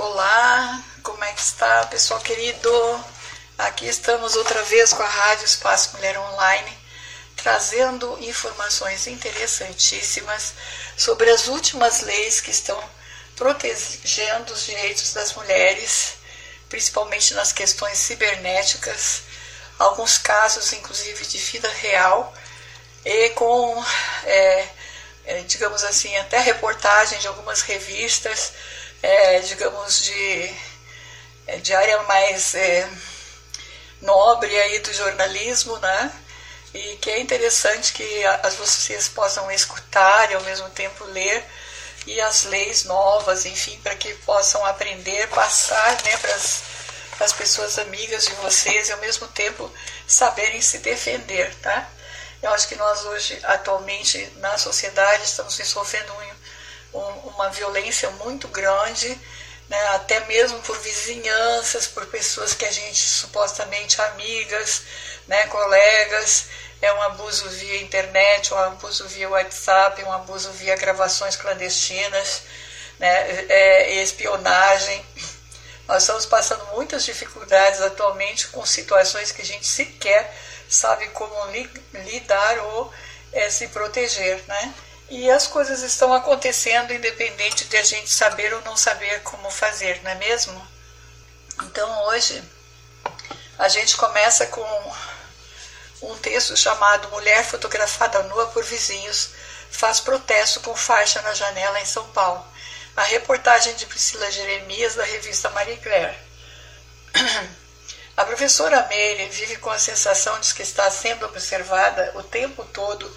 Olá, como é que está, pessoal querido? Aqui estamos outra vez com a Rádio Espaço Mulher Online, trazendo informações interessantíssimas sobre as últimas leis que estão protegendo os direitos das mulheres, principalmente nas questões cibernéticas, alguns casos, inclusive, de vida real, e com, é, digamos assim, até reportagem de algumas revistas é, digamos, de, é, de área mais é, nobre aí do jornalismo, né? E que é interessante que as vocês possam escutar e ao mesmo tempo ler e as leis novas, enfim, para que possam aprender, passar né, para as pessoas amigas de vocês e ao mesmo tempo saberem se defender, tá? Eu acho que nós hoje, atualmente, na sociedade, estamos sofrendo um um, uma violência muito grande, né, até mesmo por vizinhanças, por pessoas que a gente supostamente amigas, né, colegas, é um abuso via internet, um abuso via WhatsApp, um abuso via gravações clandestinas, né, é, espionagem. Nós estamos passando muitas dificuldades atualmente com situações que a gente sequer sabe como li, lidar ou é, se proteger, né? E as coisas estão acontecendo independente de a gente saber ou não saber como fazer, não é mesmo? Então hoje a gente começa com um texto chamado Mulher fotografada nua por vizinhos faz protesto com faixa na janela em São Paulo. A reportagem de Priscila Jeremias da revista Marie Claire. A professora Meire vive com a sensação de que está sendo observada o tempo todo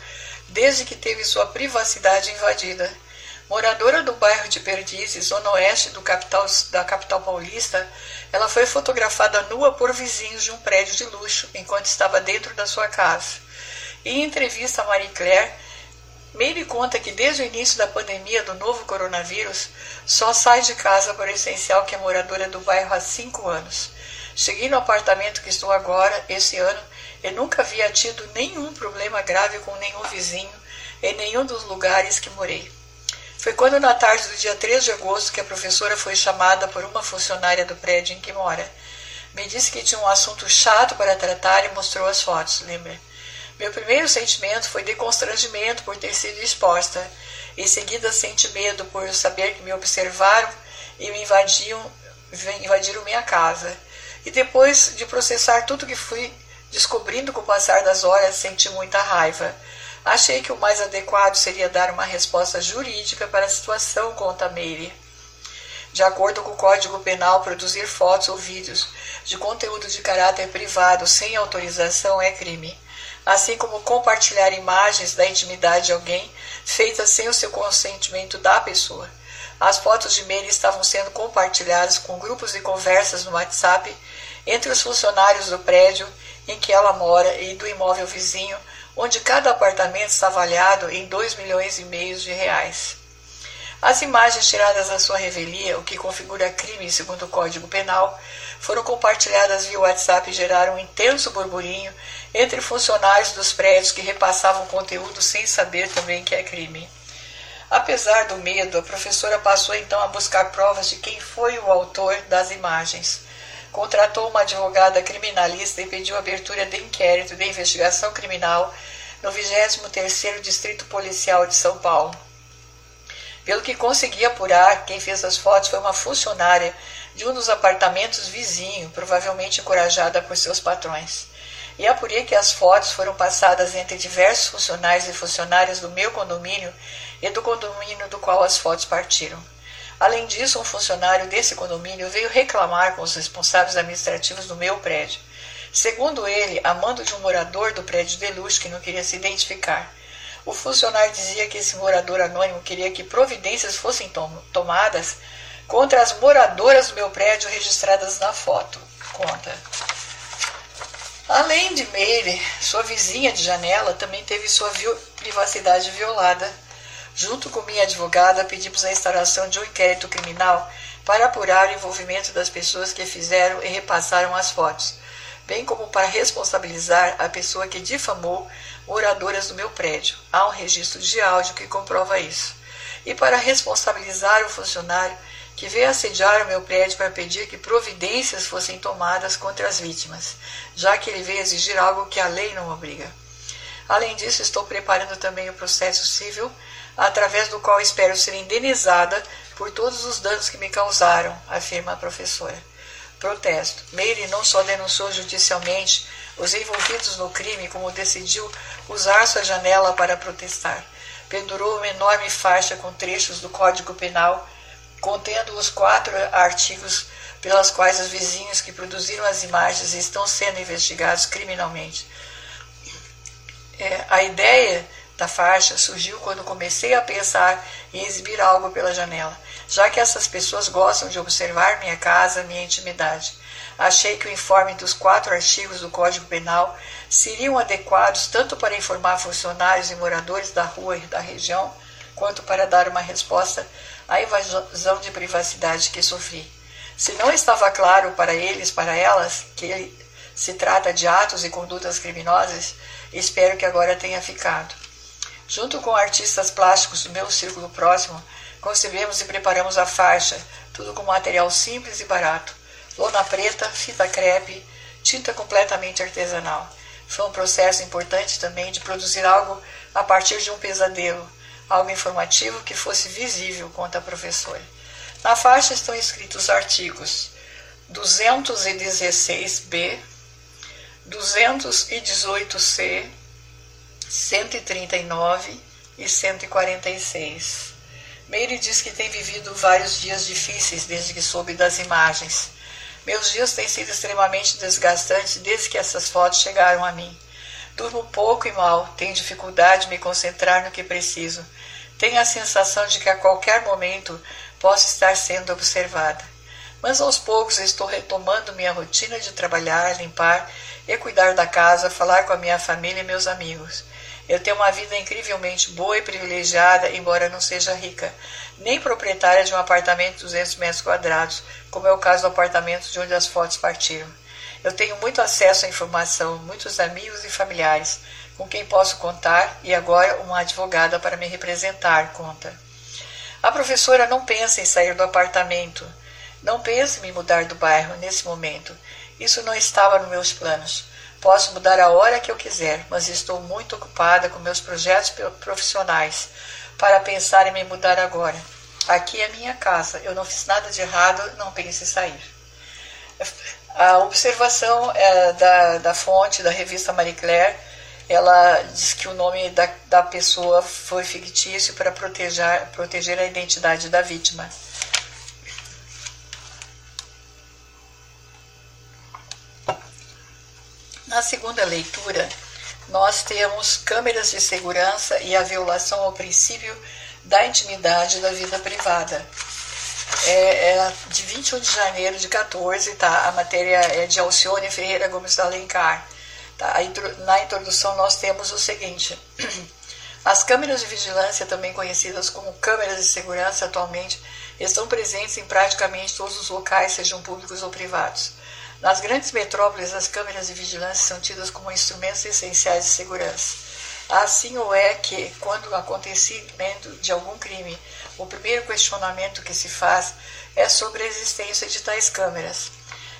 desde que teve sua privacidade invadida. Moradora do bairro de Perdizes, zona oeste capital, da capital paulista, ela foi fotografada nua por vizinhos de um prédio de luxo enquanto estava dentro da sua casa. Em entrevista a Marie Claire, Meire conta que desde o início da pandemia do novo coronavírus, só sai de casa por essencial que é moradora do bairro há cinco anos. Cheguei no apartamento que estou agora, esse ano, eu nunca havia tido nenhum problema grave com nenhum vizinho em nenhum dos lugares que morei. Foi quando, na tarde do dia 3 de agosto, que a professora foi chamada por uma funcionária do prédio em que mora. Me disse que tinha um assunto chato para tratar e mostrou as fotos, lembra? Meu primeiro sentimento foi de constrangimento por ter sido exposta. Em seguida, senti medo por saber que me observaram e me invadiam, invadiram minha casa. E depois de processar tudo que fui Descobrindo com o passar das horas, senti muita raiva. Achei que o mais adequado seria dar uma resposta jurídica para a situação, conta Meire. De acordo com o Código Penal, produzir fotos ou vídeos de conteúdo de caráter privado sem autorização é crime, assim como compartilhar imagens da intimidade de alguém feitas sem o seu consentimento da pessoa. As fotos de Meire estavam sendo compartilhadas com grupos de conversas no WhatsApp entre os funcionários do prédio em que ela mora e do imóvel vizinho, onde cada apartamento está avaliado em 2 milhões e meio de reais. As imagens tiradas da sua revelia, o que configura crime segundo o Código Penal, foram compartilhadas via WhatsApp e geraram um intenso burburinho entre funcionários dos prédios que repassavam conteúdo sem saber também que é crime. Apesar do medo, a professora passou então a buscar provas de quem foi o autor das imagens contratou uma advogada criminalista e pediu abertura de inquérito de investigação criminal no 23º Distrito Policial de São Paulo. Pelo que consegui apurar, quem fez as fotos foi uma funcionária de um dos apartamentos vizinho, provavelmente encorajada por seus patrões. E apurei que as fotos foram passadas entre diversos funcionários e funcionárias do meu condomínio e do condomínio do qual as fotos partiram. Além disso, um funcionário desse condomínio veio reclamar com os responsáveis administrativos do meu prédio. Segundo ele, a mando de um morador do prédio de luxo que não queria se identificar. O funcionário dizia que esse morador anônimo queria que providências fossem tom tomadas contra as moradoras do meu prédio registradas na foto. Conta. Além de Meire, sua vizinha de janela também teve sua privacidade violada Junto com minha advogada, pedimos a instauração de um inquérito criminal para apurar o envolvimento das pessoas que fizeram e repassaram as fotos, bem como para responsabilizar a pessoa que difamou moradoras do meu prédio. Há um registro de áudio que comprova isso. E para responsabilizar o funcionário que veio assediar o meu prédio para pedir que providências fossem tomadas contra as vítimas, já que ele veio exigir algo que a lei não obriga. Além disso, estou preparando também o processo civil, através do qual espero ser indenizada por todos os danos que me causaram, afirma a professora. Protesto. Meire não só denunciou judicialmente os envolvidos no crime, como decidiu usar sua janela para protestar. Pendurou uma enorme faixa com trechos do Código Penal contendo os quatro artigos pelas quais os vizinhos que produziram as imagens estão sendo investigados criminalmente. É, a ideia da faixa surgiu quando comecei a pensar em exibir algo pela janela, já que essas pessoas gostam de observar minha casa, minha intimidade. Achei que o informe dos quatro artigos do Código Penal seriam adequados tanto para informar funcionários e moradores da rua e da região, quanto para dar uma resposta à invasão de privacidade que sofri. Se não estava claro para eles, para elas, que se trata de atos e condutas criminosas, espero que agora tenha ficado. Junto com artistas plásticos do meu círculo próximo, concebemos e preparamos a faixa, tudo com material simples e barato. Lona preta, fita crepe, tinta completamente artesanal. Foi um processo importante também de produzir algo a partir de um pesadelo, algo informativo que fosse visível, conta a professora. Na faixa estão escritos os artigos 216b, 218c, 139 e 146. Meire diz que tem vivido vários dias difíceis desde que soube das imagens. Meus dias têm sido extremamente desgastantes desde que essas fotos chegaram a mim. Durmo pouco e mal, tenho dificuldade de me concentrar no que preciso. Tenho a sensação de que a qualquer momento posso estar sendo observada. Mas aos poucos estou retomando minha rotina de trabalhar, limpar e cuidar da casa, falar com a minha família e meus amigos. Eu tenho uma vida incrivelmente boa e privilegiada, embora não seja rica, nem proprietária de um apartamento de 200 metros quadrados, como é o caso do apartamento de onde as fotos partiram. Eu tenho muito acesso à informação, muitos amigos e familiares com quem posso contar e agora uma advogada para me representar, conta. A professora não pensa em sair do apartamento, não pensa em me mudar do bairro nesse momento. Isso não estava nos meus planos. Posso mudar a hora que eu quiser, mas estou muito ocupada com meus projetos profissionais para pensar em me mudar agora. Aqui é minha casa, eu não fiz nada de errado, não pense em sair. A observação é, da, da fonte da revista Marie Claire, ela diz que o nome da, da pessoa foi fictício para proteger, proteger a identidade da vítima. Na segunda leitura, nós temos câmeras de segurança e a violação ao princípio da intimidade da vida privada é, é de 21 de janeiro de 14, tá? A matéria é de Alcione Ferreira Gomes da Alencar. Tá? Na introdução nós temos o seguinte. As câmeras de vigilância, também conhecidas como câmeras de segurança atualmente, estão presentes em praticamente todos os locais, sejam públicos ou privados. Nas grandes metrópoles, as câmeras de vigilância são tidas como instrumentos essenciais de segurança. Assim o é que, quando o acontecimento de algum crime o primeiro questionamento que se faz é sobre a existência de tais câmeras.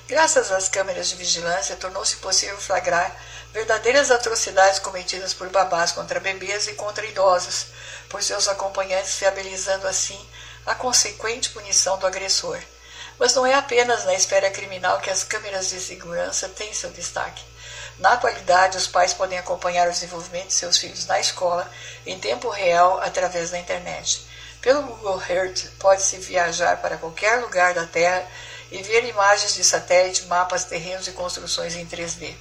Graças às câmeras de vigilância, tornou-se possível flagrar verdadeiras atrocidades cometidas por babás contra bebês e contra idosos, por seus acompanhantes, viabilizando assim a consequente punição do agressor. Mas não é apenas na esfera criminal que as câmeras de segurança têm seu destaque. Na atualidade, os pais podem acompanhar o desenvolvimento de seus filhos na escola em tempo real através da internet. Pelo Google Earth, pode-se viajar para qualquer lugar da Terra e ver imagens de satélite, mapas, terrenos e construções em 3D.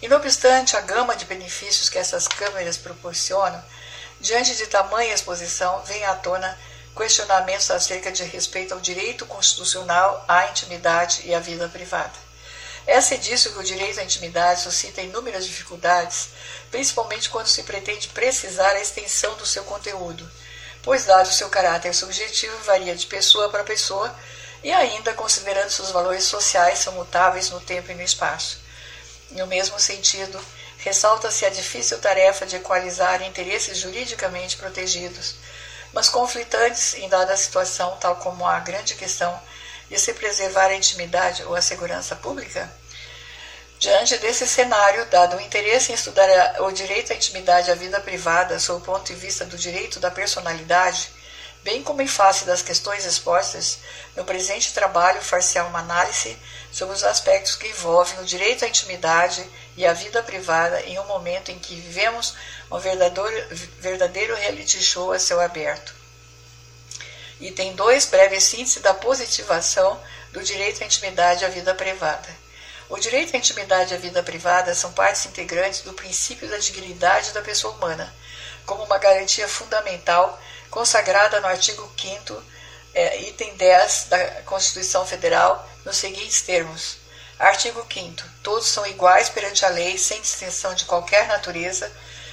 E não obstante a gama de benefícios que essas câmeras proporcionam, diante de tamanha exposição, vem à tona questionamentos acerca de respeito ao direito constitucional à intimidade e à vida privada. É-se disso que o direito à intimidade suscita inúmeras dificuldades, principalmente quando se pretende precisar a extensão do seu conteúdo, pois, dado seu caráter subjetivo, varia de pessoa para pessoa e, ainda considerando seus valores sociais, são mutáveis no tempo e no espaço. No mesmo sentido, ressalta-se a difícil tarefa de equalizar interesses juridicamente protegidos, mas conflitantes em dada situação, tal como a grande questão de se preservar a intimidade ou a segurança pública? Diante desse cenário, dado o interesse em estudar o direito à intimidade e à vida privada sob o ponto de vista do direito da personalidade, bem como em face das questões expostas, no presente trabalho far-se uma análise sobre os aspectos que envolvem o direito à intimidade e à vida privada em um momento em que vivemos um verdadeiro, verdadeiro reality show a céu aberto. E tem dois breves síntese da positivação do direito à intimidade e à vida privada. O direito à intimidade e à vida privada são partes integrantes do princípio da dignidade da pessoa humana, como uma garantia fundamental consagrada no artigo 5 é, item 10 da Constituição Federal, nos seguintes termos. Artigo 5 Todos são iguais perante a lei, sem distinção de qualquer natureza,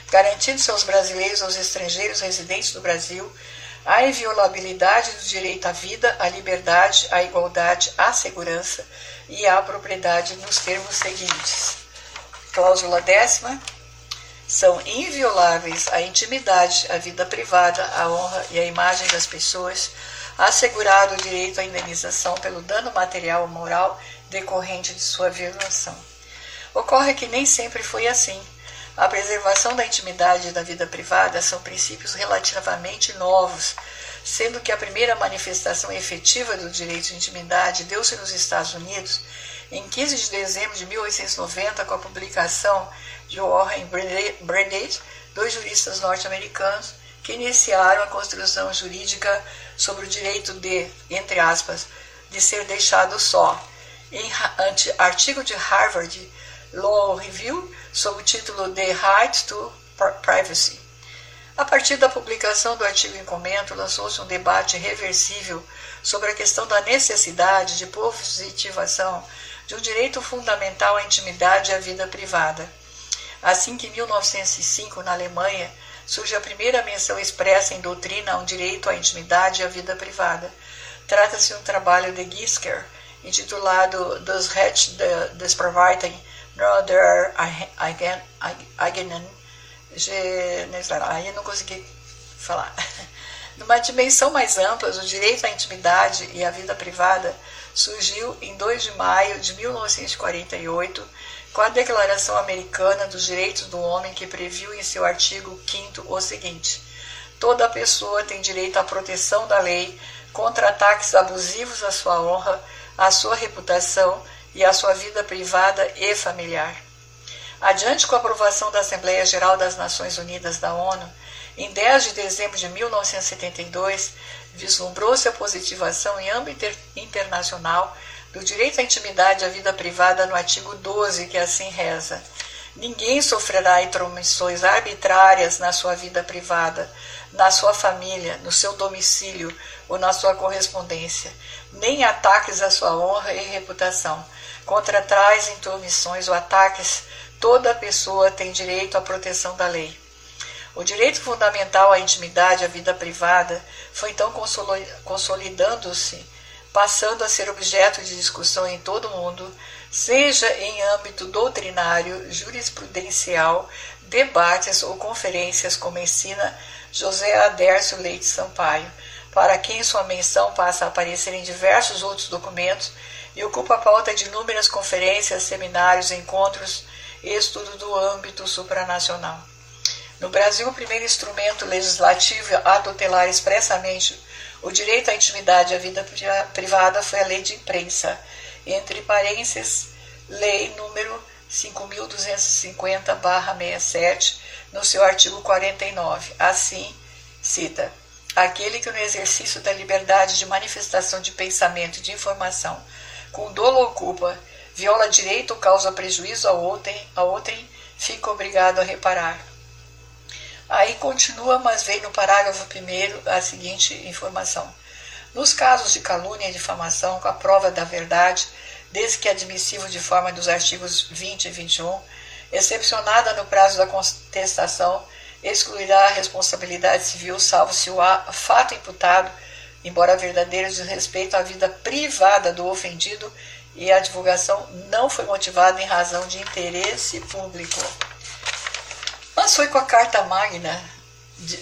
garantindo-se aos brasileiros e aos estrangeiros residentes do Brasil a inviolabilidade do direito à vida, à liberdade, à igualdade, à segurança e à propriedade nos termos seguintes. Cláusula décima. São invioláveis a intimidade, a vida privada, a honra e a imagem das pessoas, assegurado o direito à indenização pelo dano material ou moral decorrente de sua violação. Ocorre que nem sempre foi assim. A preservação da intimidade e da vida privada são princípios relativamente novos, sendo que a primeira manifestação efetiva do direito de intimidade deu-se nos Estados Unidos em 15 de dezembro de 1890 com a publicação de Warren Brandage, dois juristas norte-americanos que iniciaram a construção jurídica sobre o direito de, entre aspas, de ser deixado só. Em artigo de Harvard Law Review, sob o título The Right to Privacy. A partir da publicação do artigo em comento, lançou-se um debate reversível sobre a questão da necessidade de positivação de um direito fundamental à intimidade e à vida privada. Assim que em 1905, na Alemanha, surge a primeira menção expressa em doutrina a um direito à intimidade e à vida privada. Trata-se de um trabalho de Gisker, intitulado Das Recht des Privaten Brother Eigenen Aí não consegui falar. Numa dimensão mais ampla, o direito à intimidade e à vida privada surgiu em 2 de maio de 1948 com a Declaração Americana dos Direitos do Homem, que previu em seu artigo 5 o seguinte: Toda pessoa tem direito à proteção da lei contra ataques abusivos à sua honra, à sua reputação e à sua vida privada e familiar. Adiante com a aprovação da Assembleia Geral das Nações Unidas da ONU, em 10 de dezembro de 1972, vislumbrou-se a positivação em âmbito internacional do direito à intimidade e à vida privada no artigo 12, que assim reza: Ninguém sofrerá intromissões arbitrárias na sua vida privada, na sua família, no seu domicílio ou na sua correspondência, nem ataques à sua honra e reputação. Contra tais intromissões ou ataques, toda pessoa tem direito à proteção da lei. O direito fundamental à intimidade, à vida privada, foi então consolidando-se, passando a ser objeto de discussão em todo o mundo, seja em âmbito doutrinário, jurisprudencial, debates ou conferências, como ensina José Adércio Leite Sampaio, para quem sua menção passa a aparecer em diversos outros documentos e ocupa a pauta de inúmeras conferências, seminários, encontros e estudo do âmbito supranacional. No Brasil, o primeiro instrumento legislativo a tutelar expressamente o direito à intimidade e à vida privada foi a Lei de Imprensa, entre parênteses, Lei número 5.250-67, no seu artigo 49. Assim, cita: aquele que no exercício da liberdade de manifestação de pensamento e de informação, com dolo ou culpa, viola direito ou causa prejuízo a outrem, a outrem fica obrigado a reparar Aí continua, mas vem no parágrafo primeiro a seguinte informação. Nos casos de calúnia e difamação, com a prova da verdade, desde que admissível de forma dos artigos 20 e 21, excepcionada no prazo da contestação, excluirá a responsabilidade civil, salvo se o fato imputado, embora verdadeiro, diz respeito à vida privada do ofendido e a divulgação não foi motivada em razão de interesse público. Mas foi com a Carta Magna de,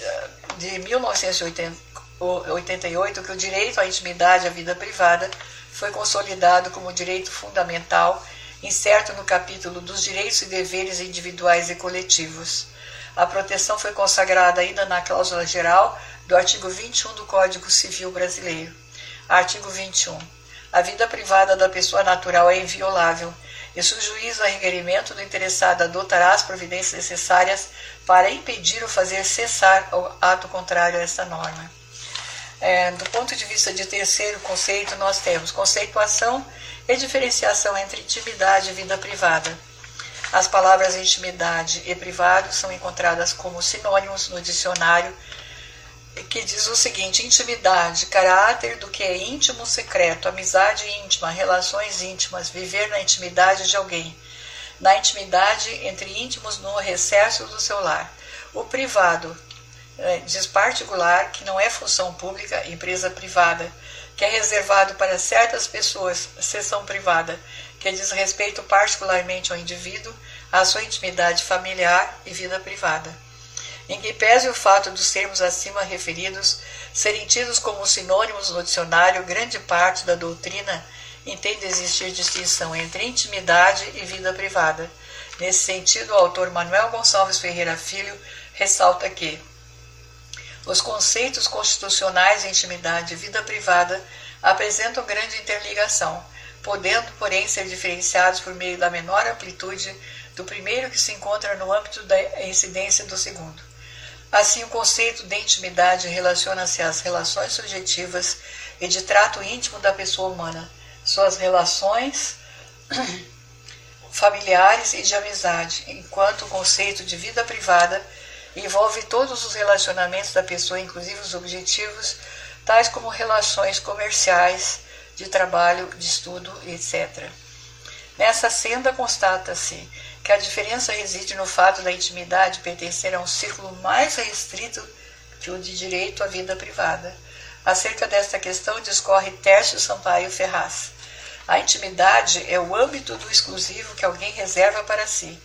de 1948 88 que o direito à intimidade à vida privada foi consolidado como direito fundamental, incerto no capítulo dos direitos e deveres individuais e coletivos. A proteção foi consagrada ainda na cláusula geral do artigo 21 do Código Civil Brasileiro. Artigo 21. A vida privada da pessoa natural é inviolável e se o juiz, a requerimento do interessado, adotará as providências necessárias para impedir ou fazer cessar o ato contrário a esta norma. É, do ponto de vista de terceiro conceito, nós temos conceituação e diferenciação entre intimidade e vida privada. As palavras intimidade e privado são encontradas como sinônimos no dicionário, que diz o seguinte: intimidade, caráter do que é íntimo, secreto, amizade íntima, relações íntimas, viver na intimidade de alguém, na intimidade entre íntimos no recesso do seu lar. O privado, é, diz particular, que não é função pública, empresa privada, que é reservado para certas pessoas, sessão privada, que diz respeito particularmente ao indivíduo, à sua intimidade familiar e vida privada. Em que pese o fato dos termos acima referidos serem tidos como sinônimos no dicionário, grande parte da doutrina entende existir distinção entre intimidade e vida privada. Nesse sentido, o autor Manuel Gonçalves Ferreira Filho ressalta que os conceitos constitucionais de intimidade e vida privada apresentam grande interligação, podendo, porém, ser diferenciados por meio da menor amplitude do primeiro que se encontra no âmbito da incidência do segundo. Assim, o conceito de intimidade relaciona-se às relações subjetivas e de trato íntimo da pessoa humana, suas relações familiares e de amizade, enquanto o conceito de vida privada envolve todos os relacionamentos da pessoa, inclusive os objetivos, tais como relações comerciais, de trabalho, de estudo, etc. Nessa senda constata-se que a diferença reside no fato da intimidade pertencer a um círculo mais restrito que o de direito à vida privada. Acerca desta questão discorre Tércio Sampaio Ferraz. A intimidade é o âmbito do exclusivo que alguém reserva para si,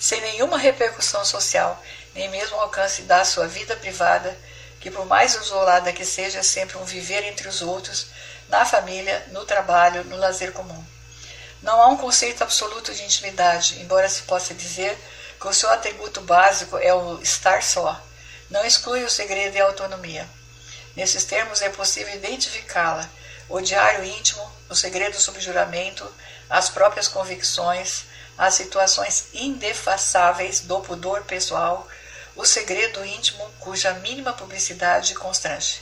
sem nenhuma repercussão social, nem mesmo alcance da sua vida privada, que por mais isolada que seja, é sempre um viver entre os outros, na família, no trabalho, no lazer comum. Não há um conceito absoluto de intimidade, embora se possa dizer que o seu atributo básico é o estar só. Não exclui o segredo e a autonomia. Nesses termos é possível identificá-la, o diário íntimo, o segredo sob juramento, as próprias convicções, as situações indefaçáveis do pudor pessoal, o segredo íntimo cuja mínima publicidade constrange.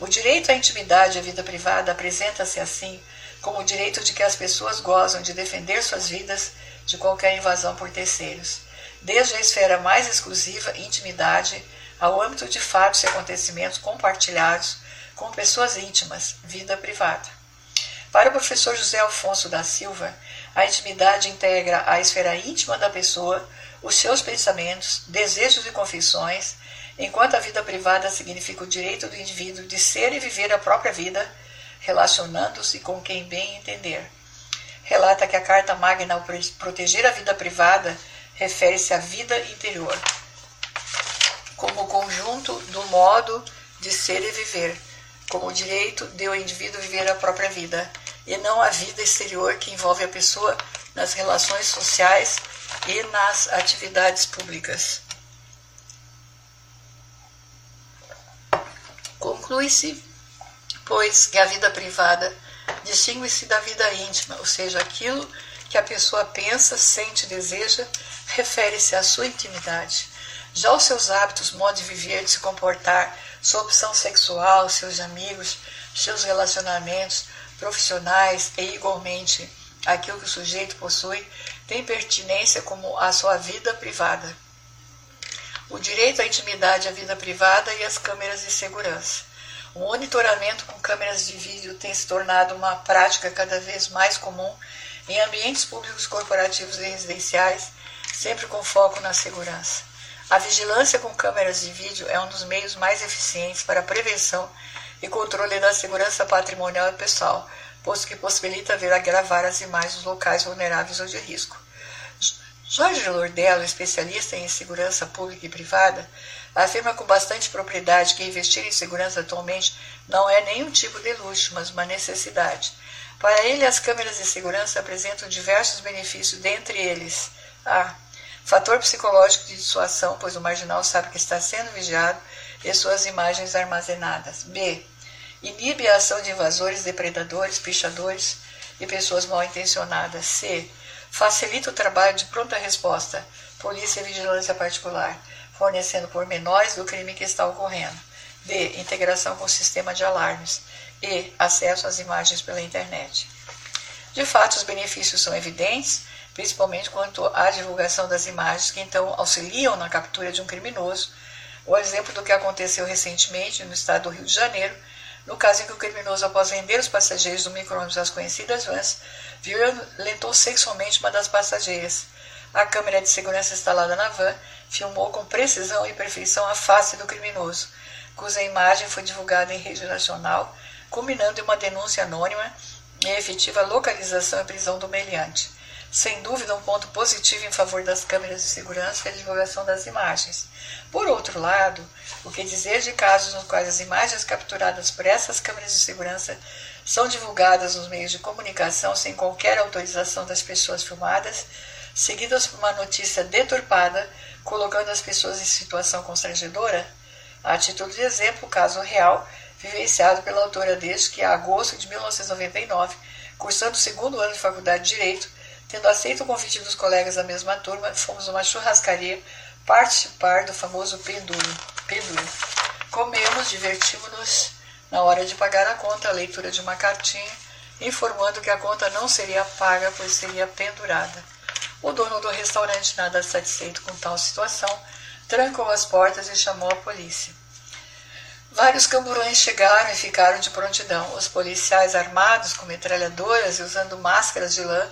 O direito à intimidade e à vida privada apresenta-se assim como o direito de que as pessoas gozam de defender suas vidas de qualquer invasão por terceiros, desde a esfera mais exclusiva, intimidade, ao âmbito de fatos e acontecimentos compartilhados com pessoas íntimas, vida privada. Para o professor José Alfonso da Silva, a intimidade integra a esfera íntima da pessoa os seus pensamentos, desejos e confissões, enquanto a vida privada significa o direito do indivíduo de ser e viver a própria vida, relacionando-se com quem bem entender. Relata que a Carta Magna, ao proteger a vida privada, refere-se à vida interior, como conjunto do modo de ser e viver, como o direito de o indivíduo viver a própria vida, e não a vida exterior que envolve a pessoa nas relações sociais e nas atividades públicas. Conclui-se, pois, que a vida privada distingue-se da vida íntima, ou seja, aquilo que a pessoa pensa, sente, deseja, refere-se à sua intimidade. Já os seus hábitos, modo de viver, de se comportar, sua opção sexual, seus amigos, seus relacionamentos profissionais e, igualmente, aquilo que o sujeito possui, tem pertinência como a sua vida privada. O direito à intimidade à vida privada e às câmeras de segurança. O monitoramento com câmeras de vídeo tem se tornado uma prática cada vez mais comum em ambientes públicos corporativos e residenciais, sempre com foco na segurança. A vigilância com câmeras de vídeo é um dos meios mais eficientes para a prevenção e controle da segurança patrimonial e pessoal, posto que possibilita ver gravar as imagens dos locais vulneráveis ou de risco. Jorge Lordello, especialista em segurança pública e privada, afirma com bastante propriedade que investir em segurança atualmente Não é nenhum tipo de luxo, mas uma necessidade. Para ele, as câmeras de segurança apresentam diversos benefícios, dentre eles a fator psicológico de dissuasão, pois o marginal sabe que está sendo vigiado e suas imagens armazenadas. B. Inibe a ação de invasores, depredadores, pichadores e pessoas mal intencionadas. C. Facilita o trabalho de pronta resposta, polícia e vigilância particular, fornecendo pormenores do crime que está ocorrendo. D. Integração com o sistema de alarmes. E. Acesso às imagens pela internet. De fato, os benefícios são evidentes, principalmente quanto à divulgação das imagens que então auxiliam na captura de um criminoso. O exemplo do que aconteceu recentemente no estado do Rio de Janeiro, no caso em que o criminoso, após vender os passageiros do micro-ônibus às conhecidas vans, violentou sexualmente uma das passageiras. A câmera de segurança instalada na van filmou com precisão e perfeição a face do criminoso, cuja imagem foi divulgada em rede nacional, culminando em uma denúncia anônima e efetiva localização e prisão do meliante. Sem dúvida, um ponto positivo em favor das câmeras de segurança é a divulgação das imagens. Por outro lado, o que dizer de casos nos quais as imagens capturadas por essas câmeras de segurança são divulgadas nos meios de comunicação sem qualquer autorização das pessoas filmadas, seguidas por uma notícia deturpada, colocando as pessoas em situação constrangedora? A título de exemplo, caso real, vivenciado pela autora desde que, em agosto de 1999, cursando o segundo ano de faculdade de Direito, Tendo aceito o convite dos colegas da mesma turma, fomos a uma churrascaria participar do famoso penduro. penduro. Comemos, divertimos-nos. Na hora de pagar a conta, a leitura de uma cartinha informando que a conta não seria paga, pois seria pendurada. O dono do restaurante, nada satisfeito com tal situação, trancou as portas e chamou a polícia. Vários camburões chegaram e ficaram de prontidão. Os policiais armados com metralhadoras e usando máscaras de lã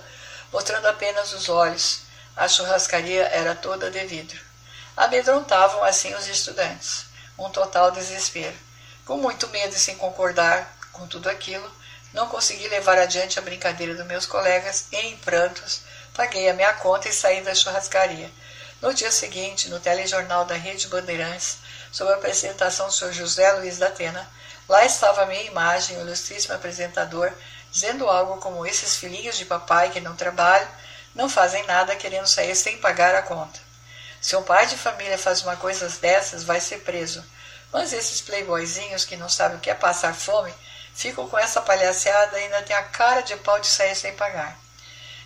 mostrando apenas os olhos. A churrascaria era toda de vidro. Amedrontavam assim os estudantes. Um total desespero. Com muito medo e sem concordar com tudo aquilo, não consegui levar adiante a brincadeira dos meus colegas e, em prantos, paguei a minha conta e saí da churrascaria. No dia seguinte, no telejornal da Rede Bandeirantes, sob a apresentação do Sr. José Luiz da Atena, lá estava a minha imagem, o ilustríssimo apresentador, dizendo algo como esses filhinhos de papai que não trabalham, não fazem nada querendo sair sem pagar a conta. Se um pai de família faz uma coisa dessas, vai ser preso. Mas esses playboyzinhos que não sabem o que é passar fome, ficam com essa palhaçada e ainda tem a cara de pau de sair sem pagar.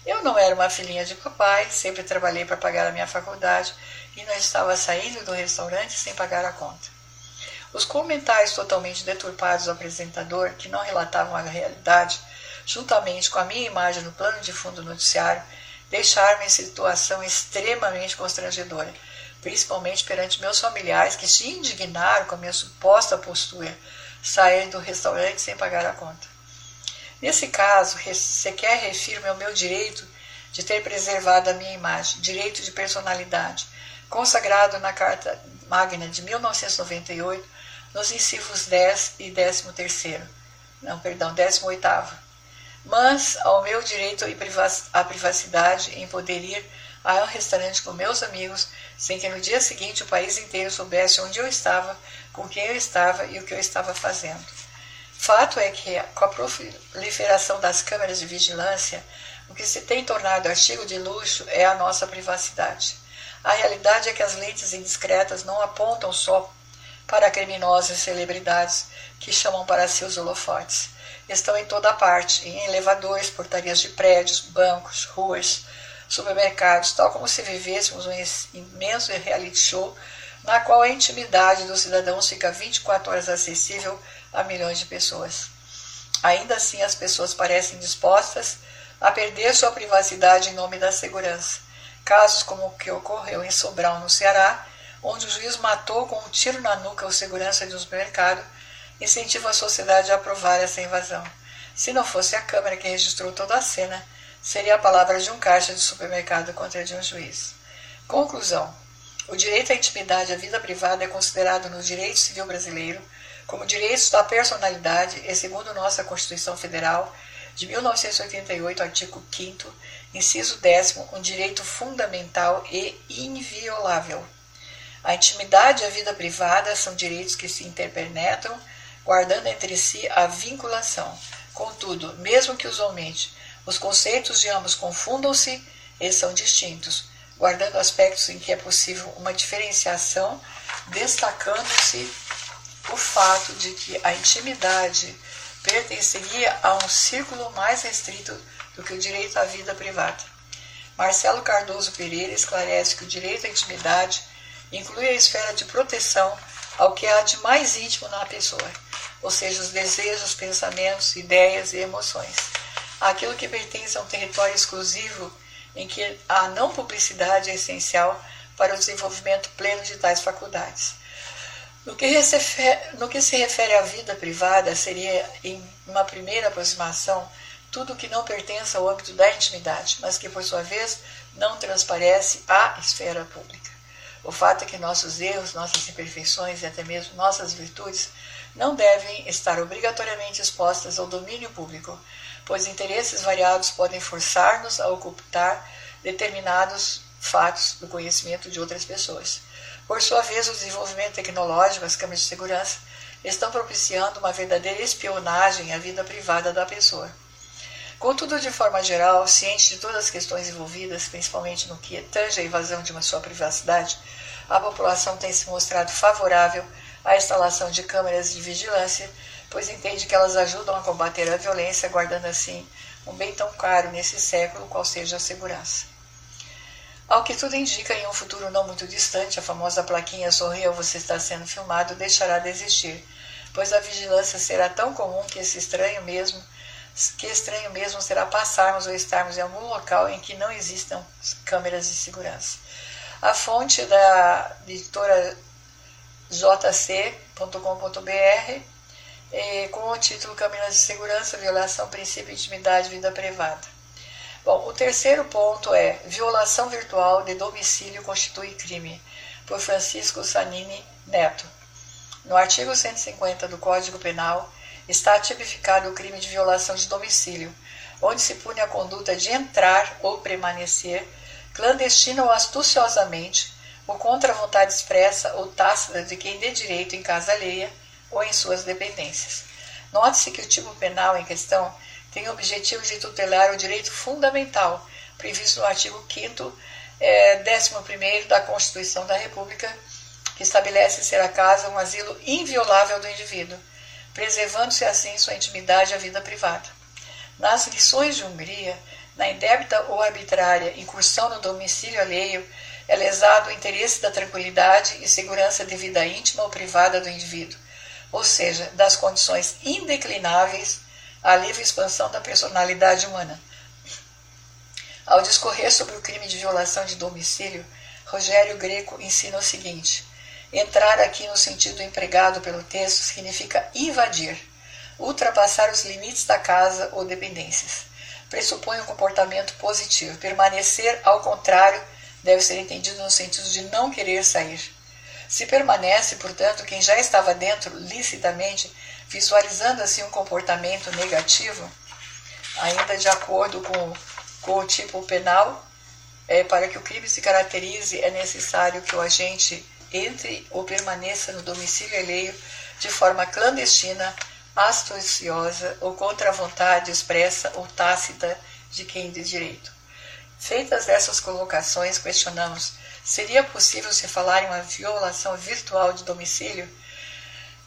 Eu não era uma filhinha de papai, sempre trabalhei para pagar a minha faculdade e não estava saindo do restaurante sem pagar a conta. Os comentários totalmente deturpados do apresentador, que não relatavam a realidade, juntamente com a minha imagem no plano de fundo do noticiário, deixaram-me em situação extremamente constrangedora, principalmente perante meus familiares que se indignaram com a minha suposta postura, sair do restaurante sem pagar a conta. Nesse caso, sequer refiro ao meu direito de ter preservado a minha imagem, direito de personalidade, consagrado na Carta Magna de 1998, nos incisos 10 e 13 terceiro, não, perdão, 18 mas ao meu direito à privacidade em poder ir ao restaurante com meus amigos, sem que no dia seguinte o país inteiro soubesse onde eu estava, com quem eu estava e o que eu estava fazendo. Fato é que, com a proliferação das câmeras de vigilância, o que se tem tornado artigo de luxo é a nossa privacidade. A realidade é que as lentes indiscretas não apontam só para criminosos e celebridades que chamam para si os holofotes estão em toda parte, em elevadores, portarias de prédios, bancos, ruas, supermercados, tal como se vivêssemos um imenso reality show na qual a intimidade dos cidadãos fica 24 horas acessível a milhões de pessoas. Ainda assim, as pessoas parecem dispostas a perder sua privacidade em nome da segurança. Casos como o que ocorreu em Sobral, no Ceará, onde o juiz matou com um tiro na nuca o segurança de um supermercado incentiva a sociedade a aprovar essa invasão. Se não fosse a Câmara que registrou toda a cena, seria a palavra de um caixa de supermercado contra a de um juiz. Conclusão. O direito à intimidade e à vida privada é considerado no direito civil brasileiro como direito da personalidade e, segundo nossa Constituição Federal de 1988, artigo 5 inciso 10 um direito fundamental e inviolável. A intimidade e a vida privada são direitos que se interpenetram guardando entre si a vinculação. Contudo, mesmo que usualmente os conceitos de ambos confundam-se, eles são distintos, guardando aspectos em que é possível uma diferenciação, destacando-se o fato de que a intimidade pertenceria a um círculo mais restrito do que o direito à vida privada. Marcelo Cardoso Pereira esclarece que o direito à intimidade inclui a esfera de proteção ao que há de mais íntimo na pessoa, ou seja, os desejos, pensamentos, ideias e emoções. Aquilo que pertence a um território exclusivo em que a não publicidade é essencial para o desenvolvimento pleno de tais faculdades. No que, no que se refere à vida privada, seria, em uma primeira aproximação, tudo que não pertence ao âmbito da intimidade, mas que, por sua vez, não transparece à esfera pública. O fato é que nossos erros, nossas imperfeições e até mesmo nossas virtudes não devem estar obrigatoriamente expostas ao domínio público, pois interesses variados podem forçar-nos a ocultar determinados fatos do conhecimento de outras pessoas. Por sua vez, o desenvolvimento tecnológico, as câmeras de segurança, estão propiciando uma verdadeira espionagem à vida privada da pessoa. Contudo, de forma geral, ciente de todas as questões envolvidas, principalmente no que tange a invasão de uma sua privacidade, a população tem se mostrado favorável à instalação de câmeras de vigilância, pois entende que elas ajudam a combater a violência, guardando assim um bem tão caro nesse século, qual seja a segurança. Ao que tudo indica, em um futuro não muito distante, a famosa plaquinha Sorria você está sendo filmado deixará de existir, pois a vigilância será tão comum que esse estranho mesmo, que estranho mesmo será passarmos ou estarmos em algum local em que não existam câmeras de segurança. A fonte da editora jc.com.br eh, com o título Câmeras de Segurança, Violação, Princípio, Intimidade, Vida Privada. Bom, o terceiro ponto é violação virtual de domicílio constitui crime, por Francisco Sanini Neto. No artigo 150 do Código Penal está tipificado o crime de violação de domicílio, onde se pune a conduta de entrar ou permanecer clandestina ou astuciosamente ou contra a vontade expressa ou tácita de quem dê direito em casa alheia ou em suas dependências. Note-se que o tipo penal em questão tem o objetivo de tutelar o direito fundamental previsto no artigo 5 é, 11 da Constituição da República, que estabelece ser a casa um asilo inviolável do indivíduo, preservando-se assim sua intimidade e a vida privada. Nas lições de Hungria, na indébita ou arbitrária incursão no domicílio alheio, é lesado o interesse da tranquilidade e segurança de vida íntima ou privada do indivíduo, ou seja, das condições indeclináveis a livre expansão da personalidade humana. Ao discorrer sobre o crime de violação de domicílio, Rogério Greco ensina o seguinte: entrar aqui no sentido empregado pelo texto significa invadir, ultrapassar os limites da casa ou dependências. Pressupõe um comportamento positivo. Permanecer, ao contrário, deve ser entendido no sentido de não querer sair. Se permanece, portanto, quem já estava dentro licitamente, visualizando assim um comportamento negativo, ainda de acordo com, com o tipo penal, é, para que o crime se caracterize, é necessário que o agente entre ou permaneça no domicílio alheio de forma clandestina, astuciosa ou contra a vontade expressa ou tácita de quem de direito. Feitas essas colocações, questionamos: seria possível se falar em uma violação virtual de domicílio?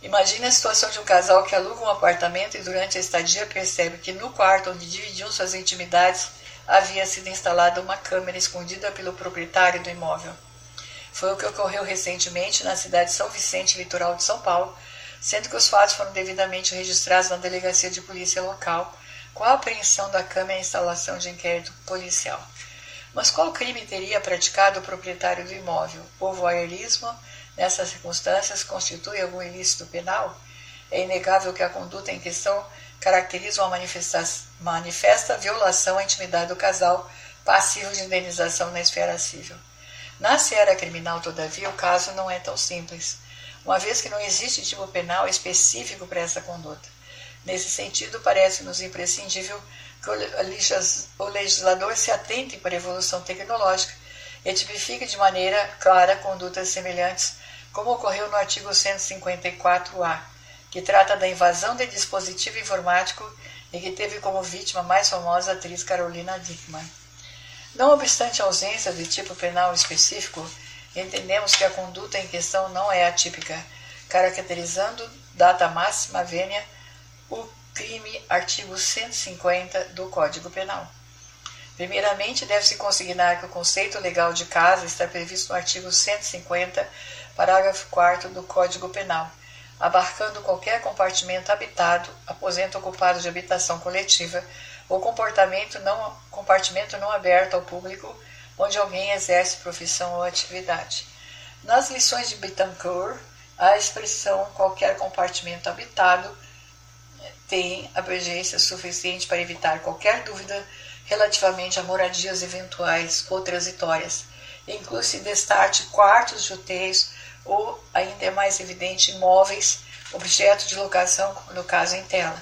Imagine a situação de um casal que aluga um apartamento e durante a estadia percebe que no quarto onde dividiam suas intimidades havia sido instalada uma câmera escondida pelo proprietário do imóvel. Foi o que ocorreu recentemente na cidade de São Vicente, litoral de São Paulo, sendo que os fatos foram devidamente registrados na delegacia de polícia local, com a apreensão da câmera e a instalação de inquérito policial. Mas qual crime teria praticado o proprietário do imóvel? O voyeurismo, nessas circunstâncias, constitui algum ilícito penal? É inegável que a conduta em questão caracteriza uma manifesta violação à intimidade do casal, passivo de indenização na esfera civil. Na seara criminal, todavia, o caso não é tão simples, uma vez que não existe tipo penal específico para essa conduta. Nesse sentido, parece-nos imprescindível que o legislador se atente para a evolução tecnológica e tipifique de maneira clara condutas semelhantes, como ocorreu no artigo 154-A, que trata da invasão de dispositivo informático e que teve como vítima mais famosa atriz Carolina Dickman. Não obstante a ausência de tipo penal específico, entendemos que a conduta em questão não é atípica, caracterizando data máxima vênia o crime artigo 150 do Código Penal. Primeiramente, deve-se consignar que o conceito legal de casa está previsto no artigo 150, parágrafo 4 do Código Penal, abarcando qualquer compartimento habitado, aposento ocupado de habitação coletiva ou comportamento não, compartimento não aberto ao público onde alguém exerce profissão ou atividade. Nas lições de Bittencourt, a expressão qualquer compartimento habitado tem abrangência suficiente para evitar qualquer dúvida relativamente a moradias eventuais ou transitórias. Inclui-se destarte quartos de hotéis ou, ainda é mais evidente, imóveis, objeto de locação, no caso em tela.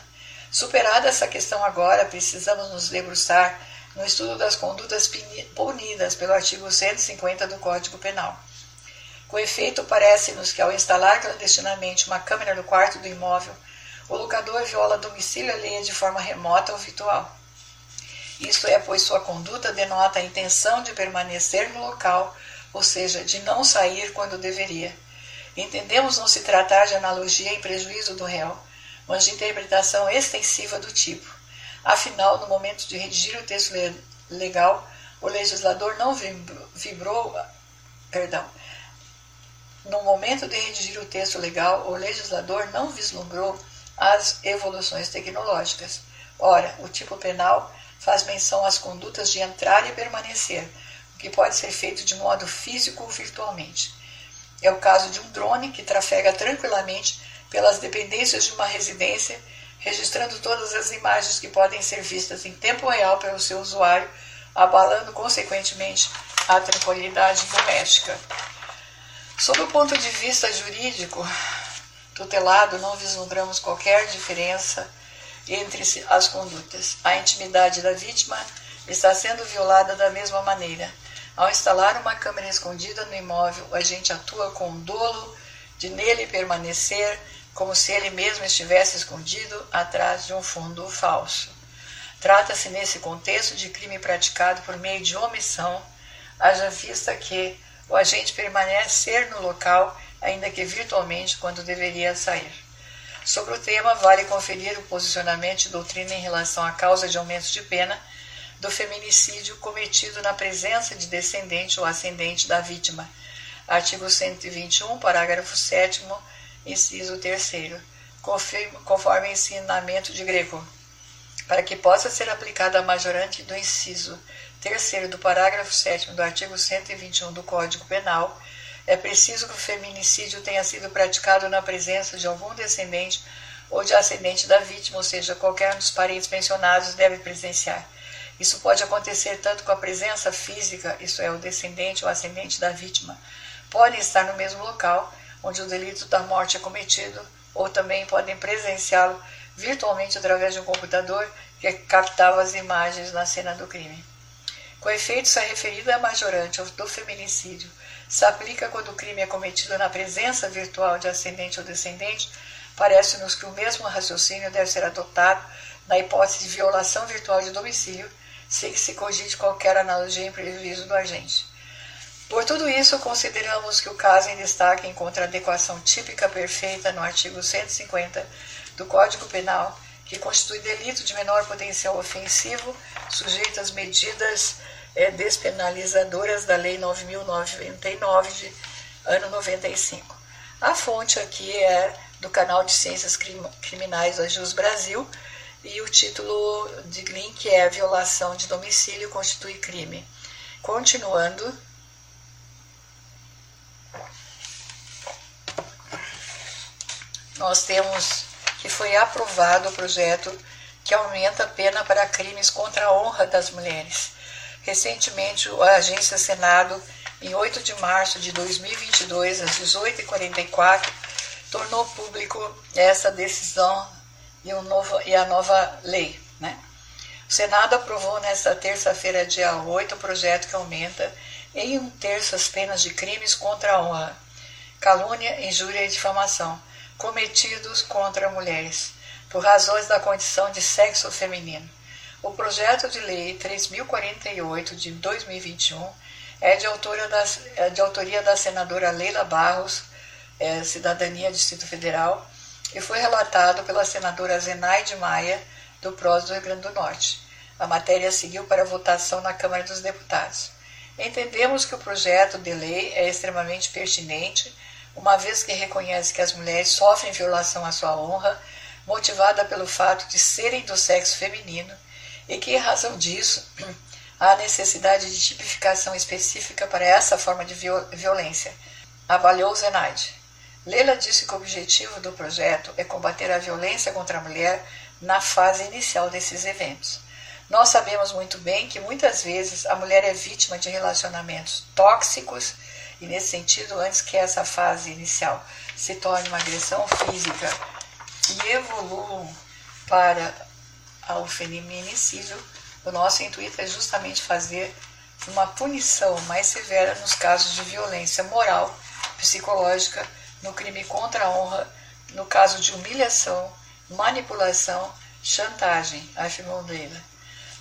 Superada essa questão agora, precisamos nos debruçar no estudo das condutas punidas pelo artigo 150 do Código Penal. Com efeito, parece-nos que ao instalar clandestinamente uma câmera no quarto do imóvel, o locador viola domicílio alheio de forma remota ou virtual. Isto é, pois sua conduta denota a intenção de permanecer no local, ou seja, de não sair quando deveria. Entendemos não se tratar de analogia em prejuízo do réu, mas de interpretação extensiva do tipo. Afinal, no momento de redigir o texto legal, o legislador não vibrou, perdão, no momento de redigir o texto legal, o legislador não vislumbrou as evoluções tecnológicas. Ora, o tipo penal faz menção às condutas de entrar e permanecer, que pode ser feito de modo físico ou virtualmente. É o caso de um drone que trafega tranquilamente pelas dependências de uma residência, registrando todas as imagens que podem ser vistas em tempo real pelo seu usuário, abalando consequentemente a tranquilidade doméstica. Sob o ponto de vista jurídico, tutelado, não vislumbramos qualquer diferença entre as condutas. A intimidade da vítima está sendo violada da mesma maneira. Ao instalar uma câmera escondida no imóvel, o agente atua com o dolo de nele permanecer como se ele mesmo estivesse escondido atrás de um fundo falso. Trata-se nesse contexto de crime praticado por meio de omissão, haja vista que o agente permanecer no local, ainda que virtualmente, quando deveria sair. Sobre o tema, vale conferir o posicionamento de doutrina em relação à causa de aumento de pena do feminicídio cometido na presença de descendente ou ascendente da vítima. Artigo 121, parágrafo 7, inciso 3, conforme ensinamento de Greco. Para que possa ser aplicada a majorante do inciso 3 do parágrafo 7 do artigo 121 do Código Penal, é preciso que o feminicídio tenha sido praticado na presença de algum descendente ou de ascendente da vítima, ou seja, qualquer um dos parentes mencionados deve presenciar. Isso pode acontecer tanto com a presença física, isso é, o descendente ou ascendente da vítima, podem estar no mesmo local onde o delito da morte é cometido, ou também podem presenciá-lo virtualmente através de um computador que captava as imagens na cena do crime. Com efeito, se a referida majorante do feminicídio se aplica quando o crime é cometido na presença virtual de ascendente ou descendente, parece-nos que o mesmo raciocínio deve ser adotado na hipótese de violação virtual de domicílio, que se cogite qualquer analogia em prejuízo do agente. Por tudo isso, consideramos que o caso em destaque encontra adequação típica perfeita no artigo 150 do Código Penal, que constitui delito de menor potencial ofensivo, sujeito às medidas é, despenalizadoras da Lei 9.099 de ano 95. A fonte aqui é do canal de Ciências Criminais da Jus Brasil e o título de link é Violação de domicílio constitui crime. Continuando. Nós temos que foi aprovado o projeto que aumenta a pena para crimes contra a honra das mulheres. Recentemente, a Agência Senado, em 8 de março de 2022, às 18h44, tornou público essa decisão e, um novo, e a nova lei. Né? O Senado aprovou nesta terça-feira, dia 8, o projeto que aumenta em um terço as penas de crimes contra a honra, calúnia, injúria e difamação, cometidos contra mulheres, por razões da condição de sexo feminino. O projeto de lei 3048 de 2021 é de, autoria da, é de autoria da senadora Leila Barros, é, Cidadania Distrito Federal, e foi relatado pela senadora Zenaide Maia, do PROS do Rio Grande do Norte. A matéria seguiu para votação na Câmara dos Deputados. Entendemos que o projeto de lei é extremamente pertinente, uma vez que reconhece que as mulheres sofrem violação à sua honra, motivada pelo fato de serem do sexo feminino, e que, em razão disso, há necessidade de tipificação específica para essa forma de violência, avaliou Zenaide. Leila disse que o objetivo do projeto é combater a violência contra a mulher na fase inicial desses eventos. Nós sabemos muito bem que muitas vezes a mulher é vítima de relacionamentos tóxicos e, nesse sentido, antes que essa fase inicial se torne uma agressão física e evolua para o feminicídio, o nosso intuito é justamente fazer uma punição mais severa nos casos de violência moral, psicológica no crime contra a honra, no caso de humilhação, manipulação, chantagem, afirmou Leila.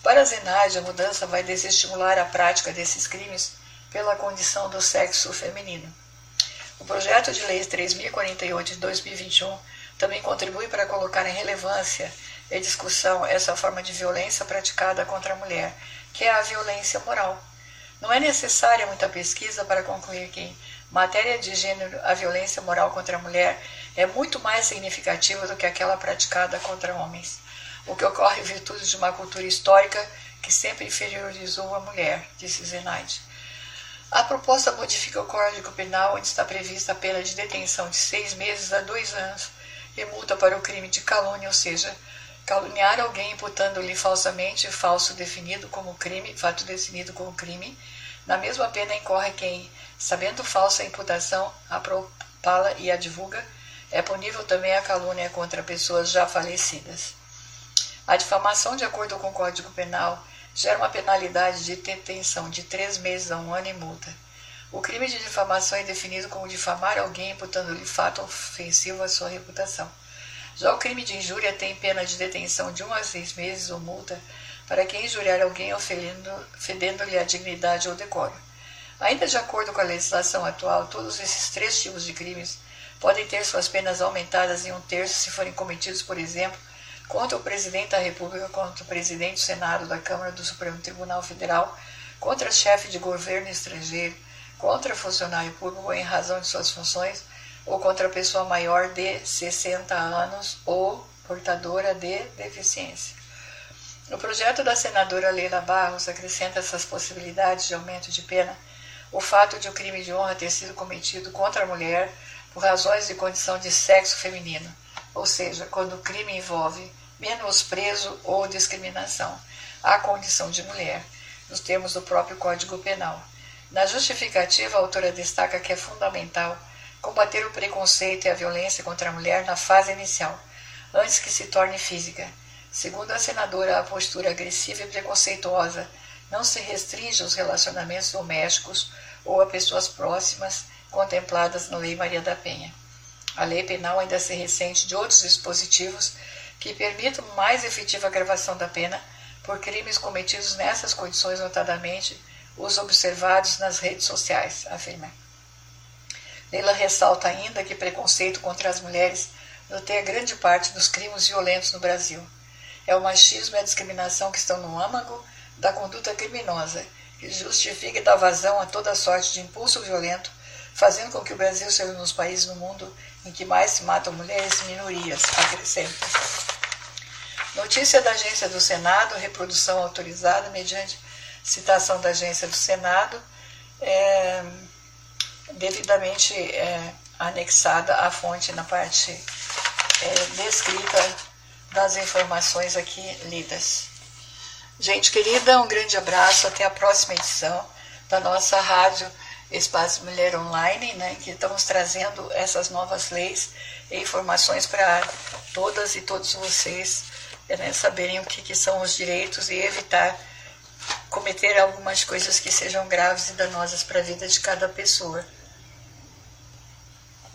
Para Zenaide, a mudança vai desestimular a prática desses crimes pela condição do sexo feminino. O projeto de lei 3048 de 2021 também contribui para colocar em relevância e discussão essa forma de violência praticada contra a mulher, que é a violência moral. Não é necessária muita pesquisa para concluir que matéria de gênero, a violência moral contra a mulher é muito mais significativa do que aquela praticada contra homens, o que ocorre em virtude de uma cultura histórica que sempre inferiorizou a mulher, disse Zenaide. A proposta modifica o Código Penal, onde está prevista a pena de detenção de seis meses a dois anos e multa para o crime de calúnia, ou seja, caluniar alguém imputando-lhe falsamente falso definido como crime, fato definido como crime, na mesma pena incorre quem, sabendo falsa imputação, a propala e a divulga, é punível também a calúnia contra pessoas já falecidas. A difamação, de acordo com o Código Penal, gera uma penalidade de detenção de três meses a um ano e multa. O crime de difamação é definido como difamar alguém imputando-lhe fato ofensivo à sua reputação. Já o crime de injúria tem pena de detenção de um a seis meses ou multa para quem injuriar alguém ofendendo-lhe a dignidade ou decoro. Ainda de acordo com a legislação atual, todos esses três tipos de crimes podem ter suas penas aumentadas em um terço se forem cometidos, por exemplo, contra o presidente da República, contra o presidente do Senado, da Câmara do Supremo Tribunal Federal, contra chefe de governo estrangeiro, contra funcionário público em razão de suas funções, ou contra pessoa maior de 60 anos ou portadora de deficiência. No projeto da senadora Leila Barros acrescenta essas possibilidades de aumento de pena o fato de o crime de honra ter sido cometido contra a mulher por razões de condição de sexo feminino, ou seja, quando o crime envolve menosprezo ou discriminação à condição de mulher, nos termos do próprio Código Penal. Na justificativa, a autora destaca que é fundamental combater o preconceito e a violência contra a mulher na fase inicial, antes que se torne física Segundo a senadora, a postura agressiva e preconceituosa não se restringe aos relacionamentos domésticos ou a pessoas próximas contempladas na Lei Maria da Penha. A lei penal ainda se ressente de outros dispositivos que permitam mais efetiva gravação da pena por crimes cometidos nessas condições, notadamente os observados nas redes sociais, afirma. Leila ressalta ainda que preconceito contra as mulheres noteia grande parte dos crimes violentos no Brasil. É o machismo e a discriminação que estão no âmago da conduta criminosa, que justifica e dá vazão a toda sorte de impulso violento, fazendo com que o Brasil seja um dos países no mundo em que mais se matam mulheres e minorias, acrescenta. Notícia da Agência do Senado, reprodução autorizada mediante citação da Agência do Senado, é, devidamente é, anexada à fonte na parte é, descrita das informações aqui lidas. Gente querida, um grande abraço, até a próxima edição da nossa rádio Espaço Mulher Online, né, que estamos trazendo essas novas leis e informações para todas e todos vocês né, saberem o que, que são os direitos e evitar cometer algumas coisas que sejam graves e danosas para a vida de cada pessoa.